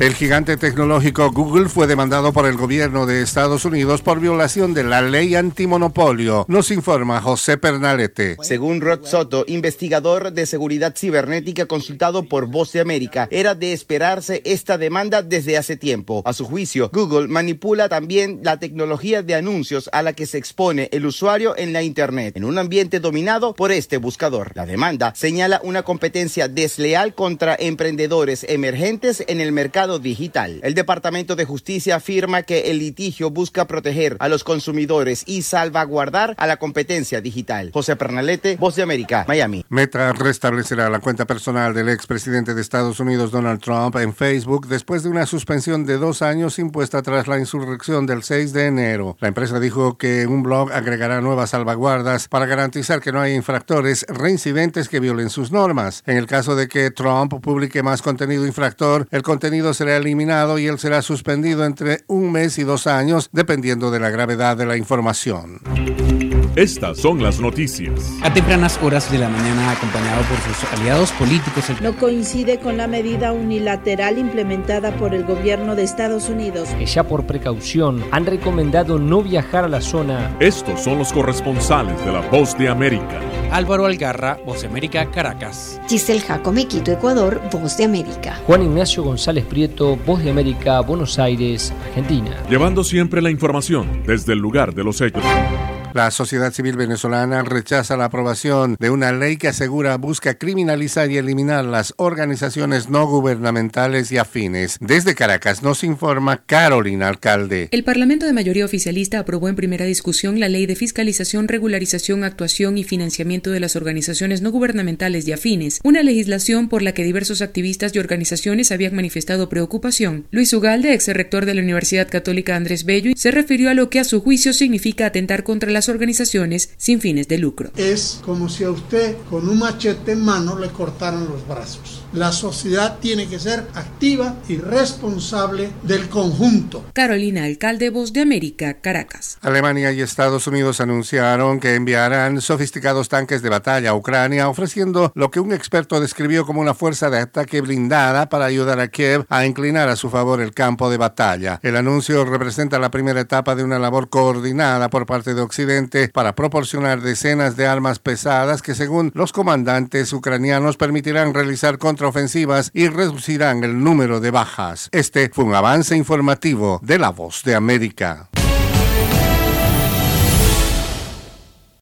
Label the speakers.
Speaker 1: El gigante tecnológico Google fue demandado por el gobierno de Estados Unidos por violación de la ley antimonopolio, nos informa José Pernalete.
Speaker 2: Según Rod Soto, investigador de seguridad cibernética consultado por Voz de América, era de esperarse esta demanda desde hace tiempo. A su juicio, Google manipula también la tecnología de anuncios a la que se expone el usuario en la Internet, en un ambiente dominado por este buscador. La demanda señala una competencia desleal contra emprendedores emergentes en el mercado digital. El Departamento de Justicia afirma que el litigio busca proteger a los consumidores y salvaguardar a la competencia digital. José Pernalete, Voz de América, Miami.
Speaker 1: Meta restablecerá la cuenta personal del expresidente de Estados Unidos Donald Trump en Facebook después de una suspensión de dos años impuesta tras la insurrección del 6 de enero. La empresa dijo que un blog agregará nuevas salvaguardas para garantizar que no hay infractores reincidentes que violen sus normas. En el caso de que Trump publique más contenido infractor, el contenido será eliminado y él será suspendido entre un mes y dos años, dependiendo de la gravedad de la información.
Speaker 3: Estas son las noticias.
Speaker 4: A tempranas horas de la mañana, acompañado por sus aliados políticos.
Speaker 5: No coincide con la medida unilateral implementada por el gobierno de Estados Unidos.
Speaker 6: Que ya por precaución han recomendado no viajar a la zona.
Speaker 3: Estos son los corresponsales de la Voz de América.
Speaker 4: Álvaro Algarra, Voz de América, Caracas.
Speaker 7: Giselle Jacome, Quito, Ecuador, Voz de América.
Speaker 6: Juan Ignacio González Prieto, Voz de América, Buenos Aires, Argentina.
Speaker 3: Llevando siempre la información desde el lugar de los hechos.
Speaker 1: La sociedad civil venezolana rechaza la aprobación de una ley que asegura busca criminalizar y eliminar las organizaciones no gubernamentales y afines. Desde Caracas nos informa Carolina Alcalde.
Speaker 8: El Parlamento de mayoría oficialista aprobó en primera discusión la ley de fiscalización, regularización, actuación y financiamiento de las organizaciones no gubernamentales y afines, una legislación por la que diversos activistas y organizaciones habían manifestado preocupación. Luis Ugalde, ex rector de la Universidad Católica Andrés Bello, se refirió a lo que a su juicio significa atentar contra la organizaciones sin fines de lucro.
Speaker 9: Es como si a usted con un machete en mano le cortaran los brazos. La sociedad tiene que ser activa y responsable del conjunto.
Speaker 8: Carolina Alcalde, Voz de América, Caracas.
Speaker 1: Alemania y Estados Unidos anunciaron que enviarán sofisticados tanques de batalla a Ucrania, ofreciendo lo que un experto describió como una fuerza de ataque blindada para ayudar a Kiev a inclinar a su favor el campo de batalla. El anuncio representa la primera etapa de una labor coordinada por parte de Occidente para proporcionar decenas de armas pesadas que, según los comandantes ucranianos, permitirán realizar contra ofensivas y reducirán el número de bajas. Este fue un avance informativo de La Voz de América.